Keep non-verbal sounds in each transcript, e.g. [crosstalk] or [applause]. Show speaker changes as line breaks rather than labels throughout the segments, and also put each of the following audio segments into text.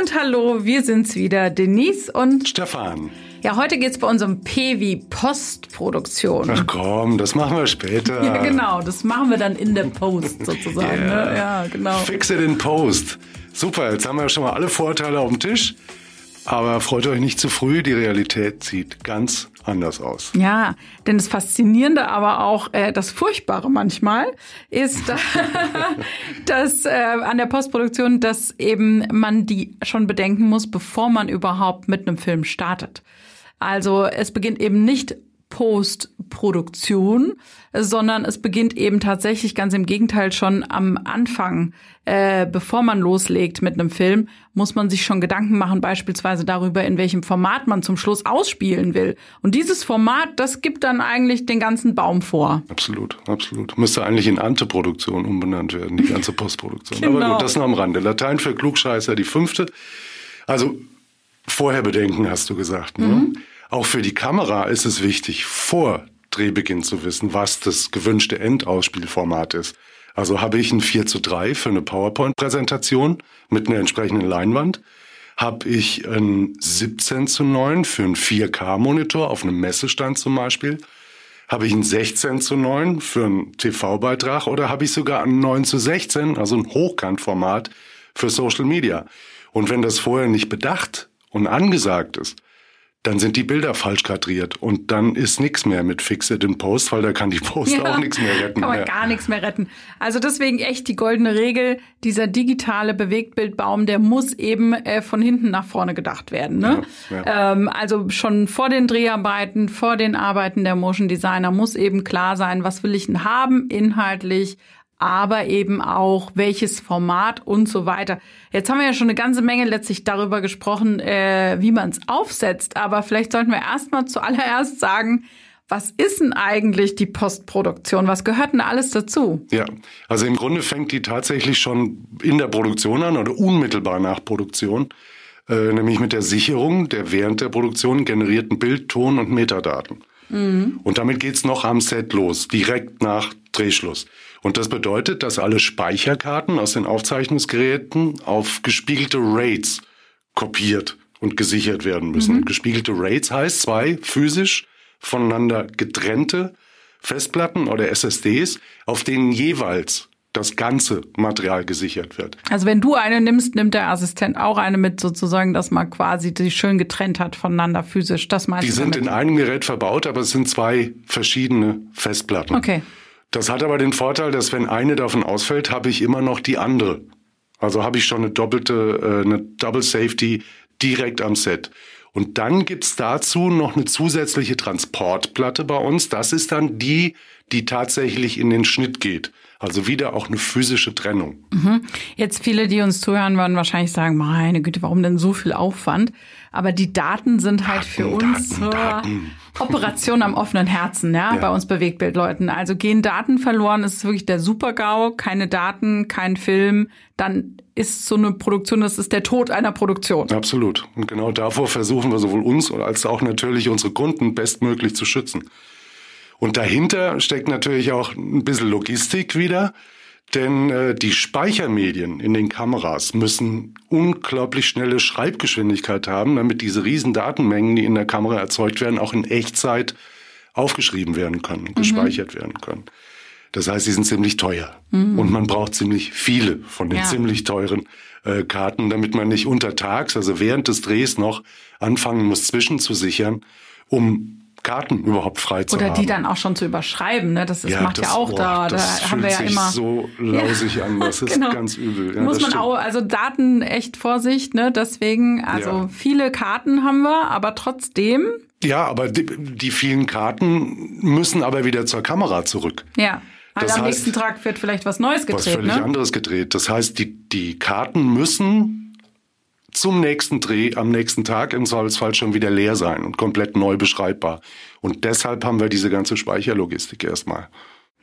und hallo, wir sind's wieder, Denise und
Stefan.
Ja, heute geht's bei uns um P wie Postproduktion.
Ach komm, das machen wir später.
Ja, genau, das machen wir dann in der Post [laughs] sozusagen.
Yeah.
Ne? Ja, genau.
Fix it in Post. Super, jetzt haben wir schon mal alle Vorteile auf dem Tisch. Aber freut euch nicht zu früh, die Realität sieht ganz anders aus.
Ja, denn das Faszinierende, aber auch äh, das Furchtbare manchmal ist, [laughs] dass äh, an der Postproduktion, dass eben man die schon bedenken muss, bevor man überhaupt mit einem Film startet. Also es beginnt eben nicht Postproduktion, sondern es beginnt eben tatsächlich ganz im Gegenteil schon am Anfang, äh, bevor man loslegt mit einem Film, muss man sich schon Gedanken machen, beispielsweise darüber, in welchem Format man zum Schluss ausspielen will. Und dieses Format, das gibt dann eigentlich den ganzen Baum vor.
Absolut, absolut. Müsste eigentlich in Anteproduktion umbenannt werden, die ganze Postproduktion.
Genau. [laughs]
Aber gut, das nur am Rande. Latein für Klugscheißer, die fünfte. Also vorher bedenken, hast du gesagt. Ne?
Mhm.
Auch für die Kamera ist es wichtig, vor Drehbeginn zu wissen, was das gewünschte Endausspielformat ist. Also habe ich ein 4 zu 3 für eine PowerPoint-Präsentation mit einer entsprechenden Leinwand. Habe ich ein 17 zu 9 für einen 4K-Monitor auf einem Messestand zum Beispiel. Habe ich ein 16 zu 9 für einen TV-Beitrag oder habe ich sogar ein 9 zu 16, also ein Hochkantformat für Social Media. Und wenn das vorher nicht bedacht und angesagt ist, dann sind die Bilder falsch kadriert und dann ist nichts mehr mit Fixed in Post, weil da kann die Post
Ja,
auch nichts mehr retten.
Kann man
Ja.
gar nichts mehr retten. Also deswegen echt die goldene Regel, dieser digitale Bewegtbildbaum, der muss eben äh, von hinten nach vorne gedacht werden. Ne?
Ja,
Ähm, also schon vor den Dreharbeiten, vor den Arbeiten der Motion Designer muss eben klar sein, was will ich denn haben inhaltlich, aber eben auch welches Format und so weiter. Jetzt haben wir ja schon eine ganze Menge letztlich darüber gesprochen, äh, wie man es aufsetzt, aber vielleicht sollten wir erstmal zuallererst sagen, was ist denn eigentlich die Postproduktion? Was gehört denn alles dazu?
Ja, also im Grunde fängt die tatsächlich schon in der Produktion an oder unmittelbar nach Produktion, äh, nämlich mit der Sicherung der während der Produktion generierten Bild-, Ton- und Metadaten. Und damit geht's noch am Set los, direkt nach Drehschluss. Und das bedeutet, dass alle Speicherkarten aus den Aufzeichnungsgeräten auf gespiegelte RAIDs kopiert und gesichert werden müssen. Und gespiegelte RAIDs heißt zwei physisch voneinander getrennte Festplatten oder SSDs, auf denen jeweils das ganze Material gesichert wird.
Also wenn du eine nimmst, nimmt der Assistent auch eine mit, sozusagen, dass man quasi die schön getrennt hat voneinander physisch. Das meinst
Die sind
damit?
in einem Gerät verbaut, aber es sind zwei verschiedene Festplatten.
Okay.
Das hat aber den Vorteil, dass wenn eine davon ausfällt, habe ich immer noch die andere. Also habe ich schon eine doppelte, äh, eine Double Safety direkt am Set. Und dann gibt's dazu noch eine zusätzliche Transportplatte bei uns. Das ist dann die, die tatsächlich in den Schnitt geht. Also wieder auch eine physische Trennung.
Jetzt viele, die uns zuhören, werden wahrscheinlich sagen, meine Güte, warum denn so viel Aufwand? Aber die Daten sind halt für uns
Daten, Daten.
Operation am offenen Herzen, ja,
Ja.
bei uns Bewegtbildleuten. Also gehen Daten verloren, ist wirklich der Super-GAU, keine Daten, kein Film, dann ist so eine Produktion, das ist der Tod einer Produktion.
Absolut. Und genau davor versuchen wir sowohl uns als auch natürlich unsere Kunden bestmöglich zu schützen. Und dahinter steckt natürlich auch ein bisschen Logistik wieder, denn äh, die Speichermedien in den Kameras müssen unglaublich schnelle Schreibgeschwindigkeit haben, damit diese riesen Datenmengen, die in der Kamera erzeugt werden, auch in Echtzeit aufgeschrieben werden können, gespeichert werden können. Das heißt, sie sind ziemlich teuer und man braucht ziemlich viele von den
Ja.
ziemlich teuren äh, Karten, damit man nicht untertags, also während des Drehs noch anfangen muss, zwischenzusichern, um Karten überhaupt frei zu
Oder
haben.
die dann auch schon zu überschreiben, ne? Das, macht ja
das-
auch
boah,
da. Da
das
haben wir ja
sich
immer.
so lausig an. Das [laughs] ist
Genau.
ganz übel. Ja,
Muss
das
man
stimmt.
auch, also Daten echt Vorsicht, ne? Deswegen, also
Ja.
viele Karten haben wir, aber trotzdem,
Ja, aber die, die vielen Karten müssen aber wieder zur Kamera zurück.
ja. Also
Das
am
heißt-
nächsten Tag wird vielleicht was Neues
was
gedreht,
völlig
ne?
anderes gedreht. Das heißt, die, die Karten müssen zum nächsten Dreh am nächsten Tag im Zweifelsfall schon wieder leer sein und komplett neu beschreibbar. Und deshalb haben wir diese ganze Speicherlogistik erstmal.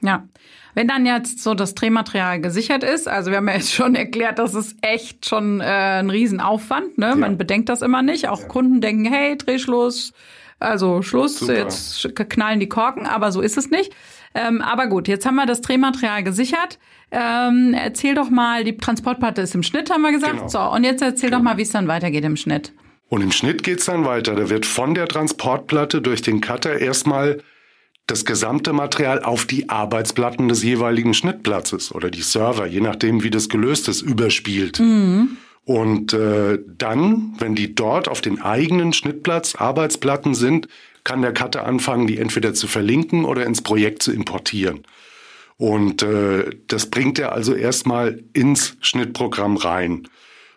Ja. Wenn dann jetzt so das Drehmaterial gesichert ist, also wir haben ja jetzt schon [laughs] erklärt, das ist echt schon äh, ein Riesenaufwand, ne? Man bedenkt das immer nicht. Auch Kunden denken, hey, Drehschluss, also Schluss,
Super.
jetzt knallen die Korken, aber so ist es nicht. Ähm, aber gut, jetzt haben wir das Drehmaterial gesichert. Ähm, erzähl doch mal, die Transportplatte ist im Schnitt, haben wir gesagt. Genau. So, und jetzt erzähl genau. doch mal, wie es dann weitergeht im Schnitt.
Und im Schnitt geht's dann weiter. Da wird von der Transportplatte durch den Cutter erstmal das gesamte Material auf die Arbeitsplatten des jeweiligen Schnittplatzes oder die Server, je nachdem, wie das gelöst ist, überspielt. Mhm. Und äh, dann, wenn die dort auf den eigenen Schnittplatz Arbeitsplatten sind, kann der Cutter anfangen, die entweder zu verlinken oder ins Projekt zu importieren. Und äh, das bringt er also erstmal ins Schnittprogramm rein.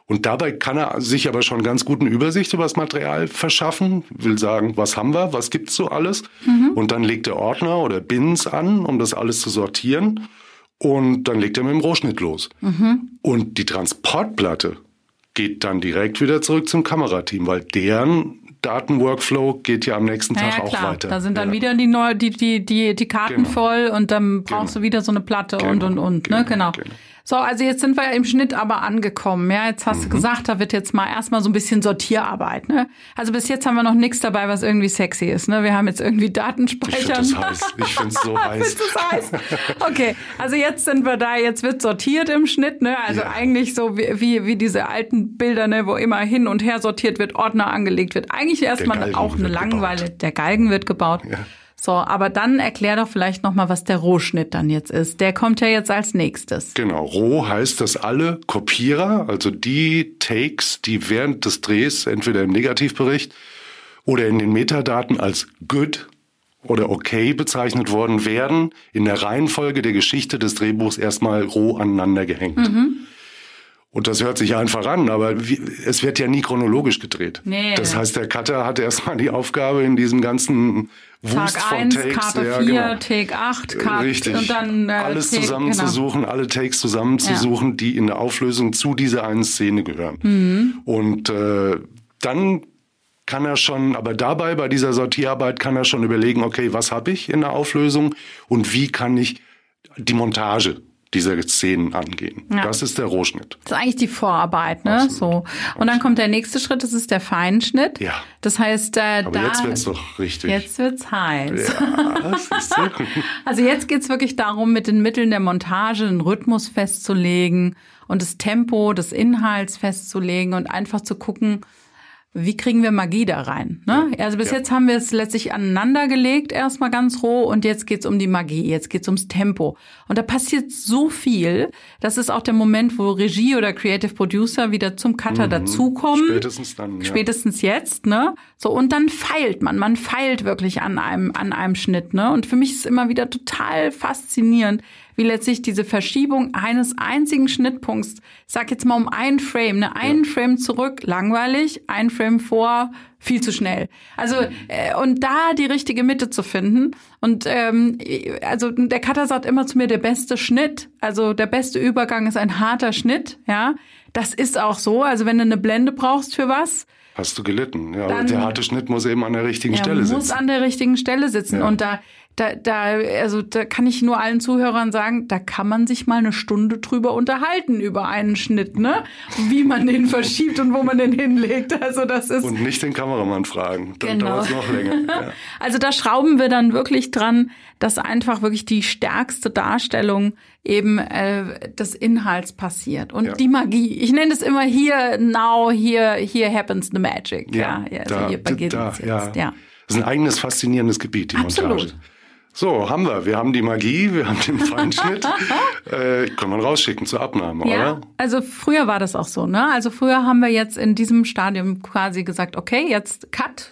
Und dabei kann er sich aber schon ganz guten Übersicht über das Material verschaffen, will sagen, was haben wir, was gibt's so alles. Mhm. Und dann legt er Ordner oder Bins an, um das alles zu sortieren. Und dann legt er mit dem Rohschnitt los. Mhm. Und die Transportplatte geht dann direkt wieder zurück zum Kamerateam, weil deren Datenworkflow geht ja am nächsten Tag ja, auch klar. weiter.
Da sind dann ja. wieder die, neu, die, die, die, die Karten genau. voll und dann brauchst genau. du wieder so eine Platte genau. und und und. Ne? Genau. genau. So, also jetzt sind wir im Schnitt aber angekommen. Ja, jetzt hast mhm. du gesagt, da wird jetzt mal erstmal so ein bisschen Sortierarbeit. Ne? Also bis jetzt haben wir noch nichts dabei, was irgendwie sexy ist. Ne? Wir haben jetzt irgendwie Datenspeicher.
Ich finde [laughs] heiß. Ich finde es so heiß.
heiß. Okay, also jetzt sind wir da. Jetzt wird sortiert im Schnitt. Ne? Also ja. eigentlich so wie, wie, wie diese alten Bilder, ne? wo immer hin und her sortiert wird, Ordner angelegt wird. Eigentlich erstmal auch eine Langeweile. Gebaut. Der Galgen wird gebaut. Ja. So, aber dann erklär doch vielleicht nochmal, was der Rohschnitt dann jetzt ist. Der kommt ja jetzt als nächstes.
Genau, Roh heißt, dass alle Kopierer, also die Takes, die während des Drehs entweder im Negativbericht oder in den Metadaten als good oder okay bezeichnet worden werden, in der Reihenfolge der Geschichte des Drehbuchs erstmal roh aneinander gehängt. Mhm. Und das hört sich einfach an, aber es wird ja nie chronologisch gedreht. Nee. Das heißt, der Cutter hatte erstmal die Aufgabe in diesem ganzen Wust
Tag 1, Karte ja, 4, genau. Take 8, Karte
Richtig. und dann äh, alles Take, zusammenzusuchen, genau. alle Takes zusammenzusuchen, ja. die in der Auflösung zu dieser einen Szene gehören. Mhm. Und äh, dann kann er schon, aber dabei bei dieser Sortierarbeit kann er schon überlegen, okay, was habe ich in der Auflösung und wie kann ich die Montage dieser Szenen angehen. Ja. Das ist der Rohschnitt.
Das ist eigentlich die Vorarbeit, ne? Absolut. So. Und dann kommt der nächste Schritt, das ist der Feinschnitt.
Ja.
Das heißt, äh,
Aber da, jetzt wird's doch richtig.
Jetzt wird's heiß. Ja, [laughs] also jetzt geht's wirklich darum, mit den Mitteln der Montage den Rhythmus festzulegen und das Tempo des Inhalts festzulegen und einfach zu gucken, wie kriegen wir Magie da rein? Ne? Also bis ja. jetzt haben wir es letztlich aneinandergelegt, erstmal ganz roh, und jetzt geht's um die Magie, jetzt geht's ums Tempo. Und da passiert so viel, das ist auch der Moment, wo Regie oder Creative Producer wieder zum Cutter mhm. dazukommen.
Spätestens dann.
Ja. Spätestens jetzt, ne? So, und dann feilt man. Man feilt wirklich an einem, an einem Schnitt, ne? Und für mich ist immer wieder total faszinierend, wie letztlich diese Verschiebung eines einzigen Schnittpunkts, ich sag jetzt mal um einen Frame, ne, einen ja. Frame zurück, langweilig, ein Frame vor, viel zu schnell. Also äh, und da die richtige Mitte zu finden und ähm, also der Cutter sagt immer zu mir der beste Schnitt, also der beste Übergang ist ein harter Schnitt, ja. Das ist auch so, also wenn du eine Blende brauchst für was,
Hast du gelitten. Ja, dann, der harte Schnitt muss eben an der richtigen Stelle sitzen.
muss an der richtigen Stelle sitzen. Ja. Und da da, da, also da kann ich nur allen Zuhörern sagen, da kann man sich mal eine Stunde drüber unterhalten über einen Schnitt, ne? Wie man den verschiebt und wo man den hinlegt. Also das ist
und nicht den Kameramann fragen, dann genau. dauert es noch länger. [laughs] Ja.
Also da schrauben wir dann wirklich dran, dass einfach wirklich die stärkste Darstellung eben äh, des Inhalts passiert und ja. die Magie. Ich nenne es immer hier now, here here happens the magic. Ja, ja also
da,
hier beginnt
da,
es jetzt.
Ja. Das ist ein eigenes faszinierendes Gebiet, die Absolut. Montage. So, haben wir. Wir haben die Magie, wir haben den Feinschnitt. [laughs] äh, können wir rausschicken zur Abnahme, ja, oder?
Also früher war das auch so, ne? Also früher haben wir jetzt in diesem Stadium quasi gesagt, okay, jetzt Cut.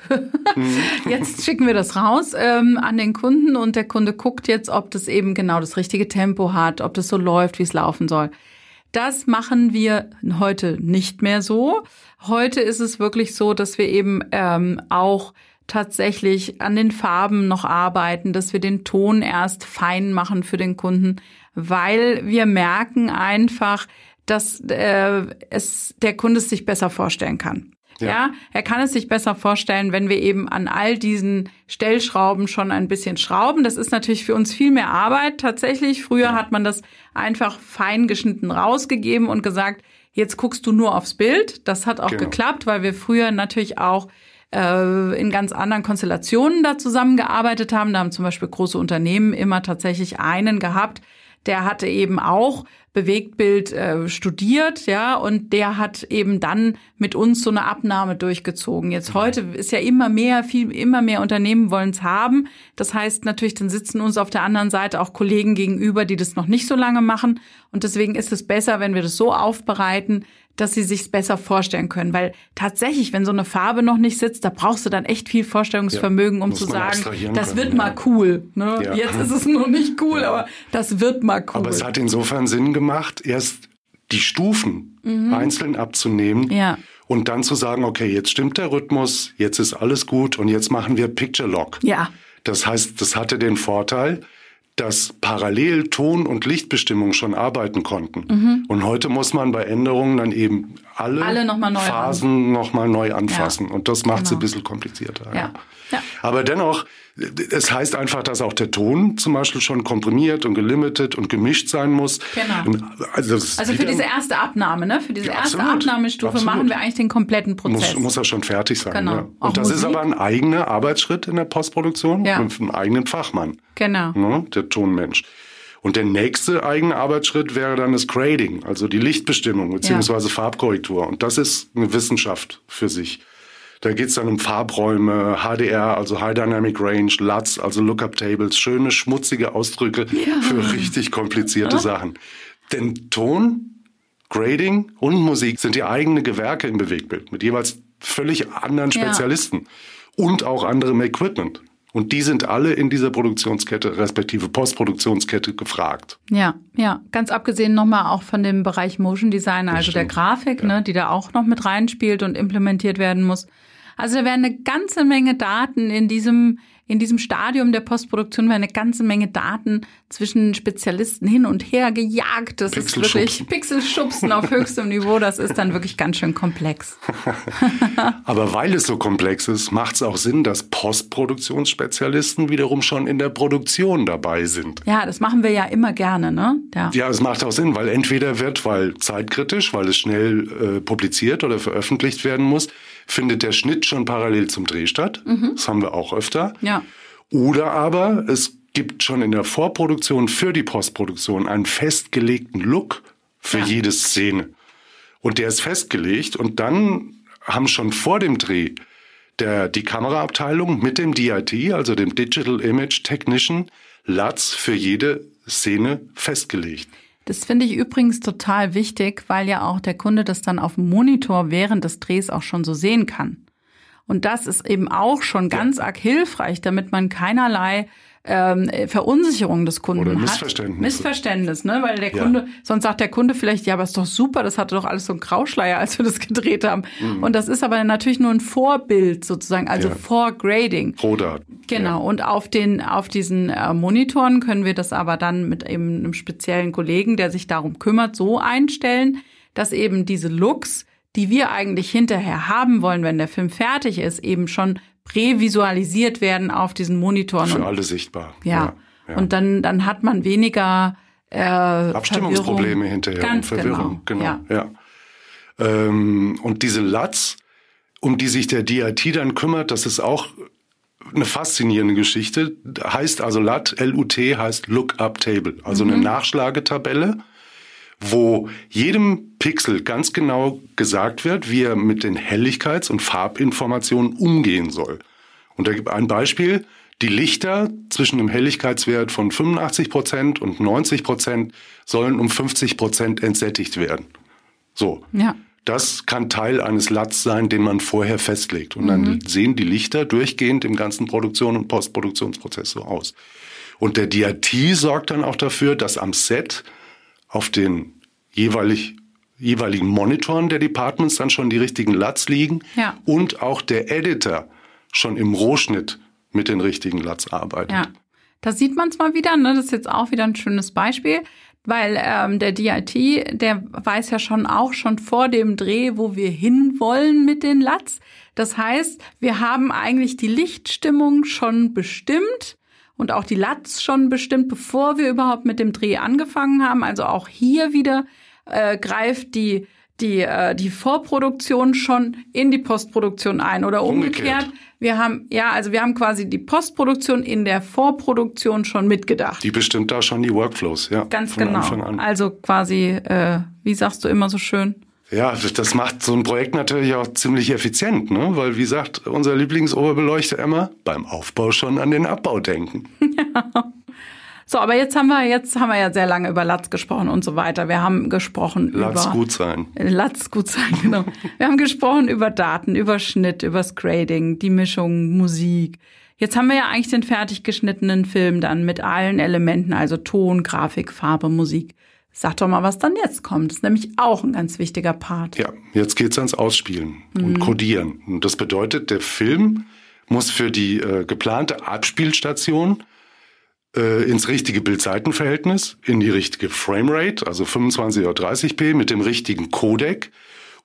Mhm. [laughs] jetzt schicken wir das raus ähm, an den Kunden und der Kunde guckt jetzt, ob das eben genau das richtige Tempo hat, ob das so läuft, wie es laufen soll. Das machen wir heute nicht mehr so. Heute ist es wirklich so, dass wir eben ähm, auch tatsächlich an den Farben noch arbeiten, dass wir den Ton erst fein machen für den Kunden, weil wir merken einfach, dass äh, es der Kunde es sich besser vorstellen kann. Ja. ja. er kann es sich besser vorstellen, wenn wir eben an all diesen Stellschrauben schon ein bisschen schrauben. Das ist natürlich für uns viel mehr Arbeit tatsächlich. Früher ja. hat man das einfach fein geschnitten rausgegeben und gesagt, jetzt guckst du nur aufs Bild. Das hat auch genau. geklappt, weil wir früher natürlich auch äh, in ganz anderen Konstellationen da zusammengearbeitet haben. Da haben zum Beispiel große Unternehmen immer tatsächlich einen gehabt, der hatte eben auch Bewegtbild äh, studiert, ja, und der hat eben dann mit uns so eine Abnahme durchgezogen. Jetzt heute ist ja immer mehr, viel, immer mehr Unternehmen wollen es haben. Das heißt natürlich, dann sitzen uns auf der anderen Seite auch Kollegen gegenüber, die das noch nicht so lange machen. Und deswegen ist es besser, wenn wir das so aufbereiten, dass sie sich besser vorstellen können. Weil tatsächlich, wenn so eine Farbe noch nicht sitzt, da brauchst du dann echt viel Vorstellungsvermögen, um zu sagen, das wird können, mal ja. cool. Ne? Ja. Jetzt ist es noch nicht cool, ja. aber das wird mal cool.
Aber es hat insofern Sinn gemacht, erst die Stufen mhm. einzeln abzunehmen. Ja. Und dann zu sagen, okay, jetzt stimmt der Rhythmus, jetzt ist alles gut und jetzt machen wir Picture Lock.
Ja.
Das heißt, das hatte den Vorteil, dass parallel Ton- und Lichtbestimmung schon arbeiten konnten. Mhm. Und heute muss man bei Änderungen dann eben alle, alle noch neu Phasen nochmal neu anfassen. Ja. Und das macht es genau. ein bisschen komplizierter. Ja. ja. Aber dennoch, es heißt einfach, dass auch der Ton zum Beispiel schon komprimiert und gelimitet und gemischt sein muss.
Genau. Also, also für diese erste Abnahme, ne? Für diese ja, erste Abnahmestufe absolut. machen wir eigentlich den kompletten Prozess.
Muss, muss er schon fertig sein. Genau. Ne? Und das Musik. ist aber ein eigener Arbeitsschritt in der Postproduktion ja. mit einem eigenen Fachmann.
Genau.
Ne? Der Tonmensch. Und der nächste eigene Arbeitsschritt wäre dann das Grading, also die Lichtbestimmung beziehungsweise ja. Farbkorrektur. Und das ist eine Wissenschaft für sich. Da geht's dann um Farbräume, HDR, also High Dynamic Range, LUTs, also Lookup Tables, schöne, schmutzige Ausdrücke ja. für richtig komplizierte ja. Sachen. Denn Ton, Grading und Musik sind die eigene Gewerke im Bewegtbild mit jeweils völlig anderen Spezialisten ja. und auch anderem Equipment. Und die sind alle in dieser Produktionskette, respektive Postproduktionskette gefragt.
Ja, ja. Ganz abgesehen nochmal auch von dem Bereich Motion Design, also der Grafik, ja. ne, die da auch noch mit reinspielt und implementiert werden muss. Also da werden eine ganze Menge Daten in diesem, in diesem Stadium der Postproduktion werden eine ganze Menge Daten zwischen Spezialisten hin und her gejagt. Das ist wirklich Pixelschubsen auf [laughs] höchstem Niveau. Das ist dann wirklich ganz schön komplex. [laughs]
Aber weil es so komplex ist, macht es auch Sinn, dass Postproduktionsspezialisten wiederum schon in der Produktion dabei sind.
Ja, das machen wir ja immer gerne, ne?
Ja, ja es macht auch Sinn, weil entweder wird, weil zeitkritisch, weil es schnell äh, publiziert oder veröffentlicht werden muss, findet der Schnitt schon parallel zum Dreh statt. Mhm. Das haben wir auch öfter.
Ja.
Oder aber es gibt schon in der Vorproduktion für die Postproduktion einen festgelegten Look für ja. jede Szene. Und der ist festgelegt und dann haben schon vor dem Dreh der, die Kameraabteilung mit dem DIT, also dem Digital Image Technician, LUTs für jede Szene festgelegt.
Das finde ich übrigens total wichtig, weil ja auch der Kunde das dann auf dem Monitor während des Drehs auch schon so sehen kann. Und das ist eben auch schon ganz arg hilfreich, damit man keinerlei ähm, Verunsicherung des Kunden Oder
Missverständnis.
hat. Missverständnis, ne? Weil der Kunde, ja. sonst sagt der Kunde vielleicht, ja, aber ist doch super, das hatte doch alles so ein Grauschleier, als wir das [laughs] gedreht haben. Mhm. Und das ist aber natürlich nur ein Vorbild sozusagen, also ja. Vorgrading.
Rohdaten.
Genau. Ja. Und auf den, auf diesen äh, Monitoren können wir das aber dann mit eben einem speziellen Kollegen, der sich darum kümmert, so einstellen, dass eben diese Looks die wir eigentlich hinterher haben wollen, wenn der Film fertig ist, eben schon prävisualisiert werden auf diesen Monitoren.
Für alle sichtbar.
Ja. ja. Und dann, dann hat man weniger äh,
Abstimmungsprobleme
Verwirrung.
hinterher
Ganz
und Verwirrung.
Genau.
genau. Ja. ja. Ähm, und diese LUTs, um die sich der DIT dann kümmert, das ist auch eine faszinierende Geschichte. Heißt also LUT, LUT heißt Lookup Table, also mhm. eine Nachschlagetabelle wo jedem Pixel ganz genau gesagt wird, wie er mit den Helligkeits- und Farbinformationen umgehen soll. Und da gibt ein Beispiel. Die Lichter zwischen dem Helligkeitswert von 85 Prozent und 90 Prozent sollen um 50 Prozent entsättigt werden. So.
Ja.
Das kann Teil eines LUTs sein, den man vorher festlegt. Und dann mhm. sehen die Lichter durchgehend im ganzen Produktion- und Postproduktionsprozess so aus. Und der DIT sorgt dann auch dafür, dass am Set auf den jeweilig, jeweiligen Monitoren der Departments dann schon die richtigen LUTs liegen
ja.
und auch der Editor schon im Rohschnitt mit den richtigen LUTs arbeitet.
Ja. Da sieht man es mal wieder, ne? das ist jetzt auch wieder ein schönes Beispiel, weil ähm, der DIT, der weiß ja schon auch schon vor dem Dreh, wo wir hinwollen mit den LUTs. Das heißt, wir haben eigentlich die Lichtstimmung schon bestimmt und auch die LUTs schon bestimmt, bevor wir überhaupt mit dem Dreh angefangen haben. Also auch hier wieder äh, greift die die, äh, die Vorproduktion schon in die Postproduktion ein oder umgekehrt.
Umgekehrt.
Wir haben, ja, also wir haben quasi die Postproduktion in der Vorproduktion schon mitgedacht.
Die bestimmt da schon die Workflows, ja.
Ganz genau. Also quasi, äh, wie sagst du immer so schön?
Ja, das macht so ein Projekt natürlich auch ziemlich effizient, ne? Weil, wie sagt unser Lieblingsoberbeleuchter immer, beim Aufbau schon an den Abbau denken. [laughs]
So, aber jetzt haben wir, jetzt haben wir ja sehr lange über Latz gesprochen und so weiter. Wir haben gesprochen
Latz
über.
gut sein.
Latz gut sein, [laughs] genau. Wir haben gesprochen über Daten, über Schnitt, übers Grading, die Mischung, Musik. Jetzt haben wir ja eigentlich den fertig geschnittenen Film dann mit allen Elementen, also Ton, Grafik, Farbe, Musik. Sag doch mal, was dann jetzt kommt. Das ist nämlich auch ein ganz wichtiger Part.
Ja, jetzt geht's ans Ausspielen
Mhm.
und Codieren. Und das bedeutet, der Film muss für die äh, geplante Abspielstation äh, ins richtige Bild-Seiten-Verhältnis, in die richtige Framerate, also 25 oder 30p, mit dem richtigen Codec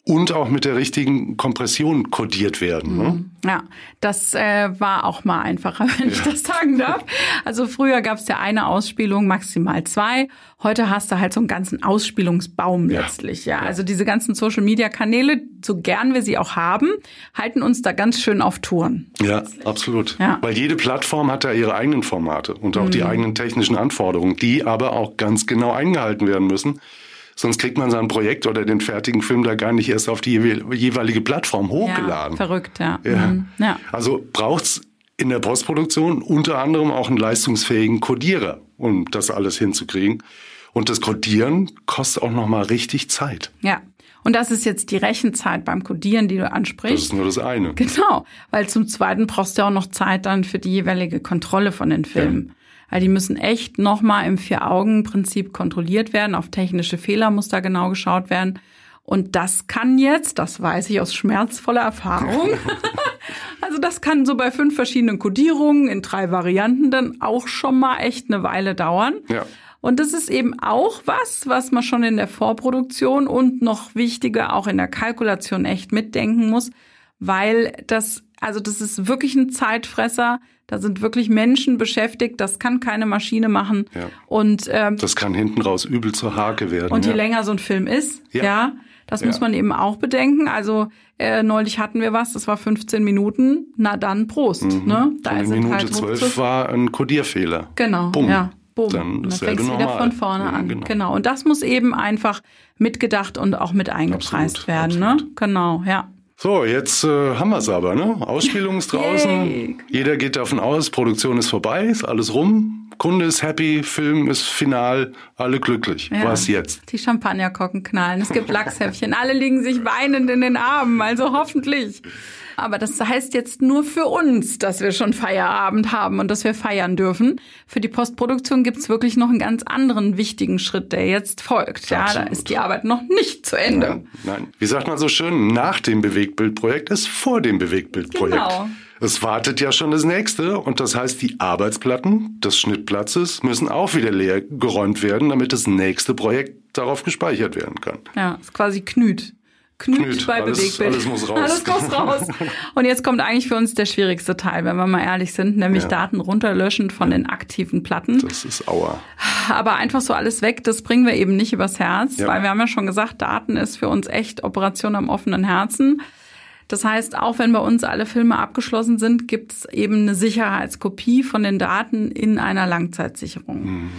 und auch mit der richtigen Kompression codiert werden. Ne?
Ja, das äh, war auch mal einfacher, [laughs] wenn ich das sagen darf. [laughs] Also früher gab es ja eine Ausspielung, maximal zwei. Heute hast du halt so einen ganzen Ausspielungsbaum
Ja.
letztlich. Ja, also diese ganzen Social-Media-Kanäle, so gern wir sie auch haben, halten uns da ganz schön auf Touren.
Ja, absolut.
Ja.
Weil jede Plattform hat da ihre eigenen Formate und auch die eigenen technischen Anforderungen, die aber auch ganz genau eingehalten werden müssen. Sonst kriegt man sein Projekt oder den fertigen Film da gar nicht erst auf die jewe- jeweilige Plattform
Ja,
hochgeladen.
verrückt, ja.
Ja.
Mhm. ja.
Also braucht's in der Postproduktion unter anderem auch einen leistungsfähigen Codierer, um das alles hinzukriegen. Und das Codieren kostet auch nochmal richtig Zeit.
Ja. Und das ist jetzt die Rechenzeit beim Codieren, die du
Das
ansprichst.
ist nur das eine.
Genau, weil zum Zweiten brauchst du auch noch Zeit dann für die jeweilige Kontrolle von den Filmen. Weil die müssen echt nochmal im Vier-Augen-Prinzip kontrolliert werden. Auf technische Fehler muss da genau geschaut werden. Und das kann jetzt, das weiß ich aus schmerzvoller Erfahrung, [laughs] also das kann so bei fünf verschiedenen Codierungen in drei Varianten dann auch schon mal echt eine Weile dauern.
Ja.
Und das ist eben auch was, was man schon in der Vorproduktion und noch wichtiger auch in der Kalkulation echt mitdenken muss, weil das, also das ist wirklich ein Zeitfresser. Da sind wirklich Menschen beschäftigt. Das kann keine Maschine machen.
Ja.
Und ähm,
Das kann hinten raus übel zur Hake werden.
und je
ja.
länger so ein Film ist, ja,
Ja.
das muss man eben auch bedenken. Also äh, neulich hatten wir was, das war 15 Minuten. Na dann Prost. Ne? Da ist es
Mhm. Minute
halt
zwölf
ruckzuck-
war ein Codierfehler.
Genau,
Bumm.
ja. Bumm.
Dann
und dann fängst du wieder von vorne an.
genau.
Genau. Und das muss eben einfach mitgedacht und auch mit eingepreist
Absolut,
werden. Ne?
absolut.
Genau, ja.
So, jetzt äh, haben wir es aber, ne? Ausspielung ist [laughs] draußen.
Yay.
Jeder geht davon aus, Produktion ist vorbei, ist alles rum. Kunde ist happy, Film ist final, alle glücklich.
Ja.
Was jetzt?
Die Champagnerkorken knallen. Es gibt Lachshäppchen. Alle liegen sich weinend in den Armen. Also hoffentlich. Aber das heißt jetzt nur für uns, dass wir schon Feierabend haben und dass wir feiern dürfen. Für die Postproduktion gibt's wirklich noch einen ganz anderen wichtigen Schritt, der jetzt folgt. Ja, da
Absolut.
ist die Arbeit noch nicht zu Ende.
Nein, nein. Wie sagt man so schön, nach dem Bewegtbildprojekt ist vor dem Bewegtbildprojekt.
Genau.
Es wartet ja schon das nächste und das heißt, die Arbeitsplatten des Schnittplatzes müssen auch wieder leer geräumt werden, damit das nächste Projekt darauf gespeichert werden kann.
Ja, ist quasi Knüt.
Knüt,
bei
alles-
Bewegtbild.
alles muss raus.
Alles muss raus. Und jetzt kommt eigentlich für uns der schwierigste Teil, wenn wir mal ehrlich sind, nämlich
Ja.
Daten runterlöschen von den aktiven Platten.
Das ist Aua.
Aber einfach so alles weg, das bringen wir eben nicht übers Herz,
Ja.
weil wir haben ja schon gesagt, Daten ist für uns echt Operation am offenen Herzen. Das heißt, auch wenn bei uns alle Filme abgeschlossen sind, gibt es eben eine Sicherheitskopie von den Daten in einer Langzeitsicherung.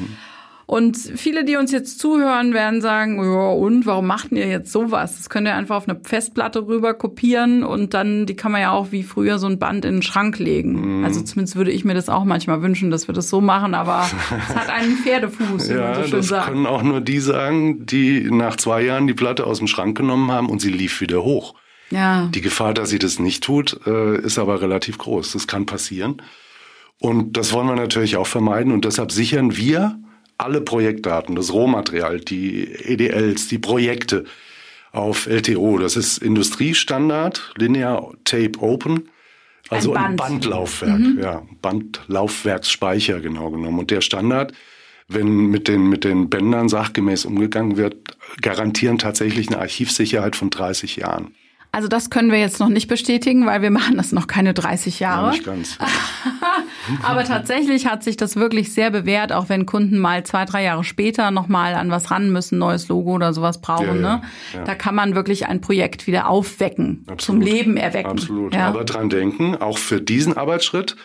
Und viele, die uns jetzt zuhören, werden sagen, ja, und warum macht ihr jetzt sowas? Das könnt ihr einfach auf eine Festplatte rüber kopieren und dann, die kann man ja auch wie früher so ein Band in den Schrank legen. Also zumindest würde ich mir das auch manchmal wünschen, dass wir das so machen, aber [laughs] es hat einen Pferdefuß, wie man
Ja,
so schön
das
sagt.
können auch nur die sagen, die nach zwei Jahren die Platte aus dem Schrank genommen haben und sie lief wieder hoch.
Ja.
Die Gefahr, dass sie das nicht tut, äh, ist aber relativ groß. Das kann passieren. Und das wollen wir natürlich auch vermeiden. Und deshalb sichern wir alle Projektdaten, das Rohmaterial, die EDLs, die Projekte auf LTO. Das ist Industriestandard, Linear Tape Open. Also
Ein
ein,
Band.
Bandlaufwerk, ja, Bandlaufwerksspeicher genau genommen. Und der Standard, wenn mit den, mit den Bändern sachgemäß umgegangen wird, garantieren tatsächlich eine Archivsicherheit von 30 Jahren.
Also das können wir jetzt noch nicht bestätigen, weil wir machen das noch keine 30 Jahre.
Ja, nicht ganz. [laughs]
Aber tatsächlich hat sich das wirklich sehr bewährt, auch wenn Kunden mal zwei, drei Jahre später nochmal an was ran müssen, neues Logo oder sowas brauchen. Ja, ja, ne? Ja. Da kann man wirklich ein Projekt wieder aufwecken, Absolut. zum Leben erwecken.
Absolut. Aber dran denken, auch für diesen Arbeitsschritt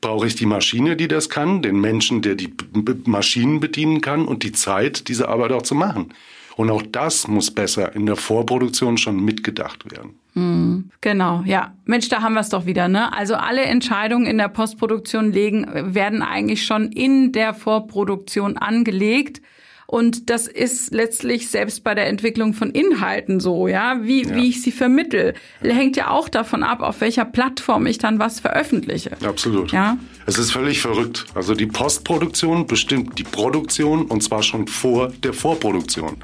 brauche ich die Maschine, die das kann, den Menschen, der die Maschinen bedienen kann und die Zeit, diese Arbeit auch zu machen. Und auch das muss besser in der Vorproduktion schon mitgedacht werden.
Mhm. Genau, ja. Mensch, da haben wir es doch wieder, ne? Also alle Entscheidungen in der Postproduktion legen, werden eigentlich schon in der Vorproduktion angelegt. Und das ist letztlich selbst bei der Entwicklung von Inhalten so, ja, wie, ja. wie ich sie vermittel. Hängt ja auch davon ab, auf welcher Plattform ich dann was veröffentliche.
Absolut. Ja. Es ist völlig verrückt. Also die Postproduktion bestimmt die Produktion und zwar schon vor der Vorproduktion.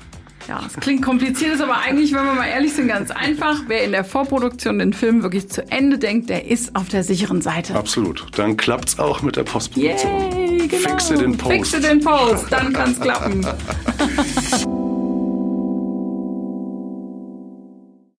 Ja, es klingt kompliziert, ist aber eigentlich, wenn wir mal ehrlich sind, ganz einfach. Wer in der Vorproduktion den Film wirklich zu Ende denkt, der ist auf der sicheren Seite.
Absolut. Dann klappt's auch mit der Postproduktion.
Yay, genau.
Fixe den Post.
Fixe den Post, dann kann's klappen. [laughs]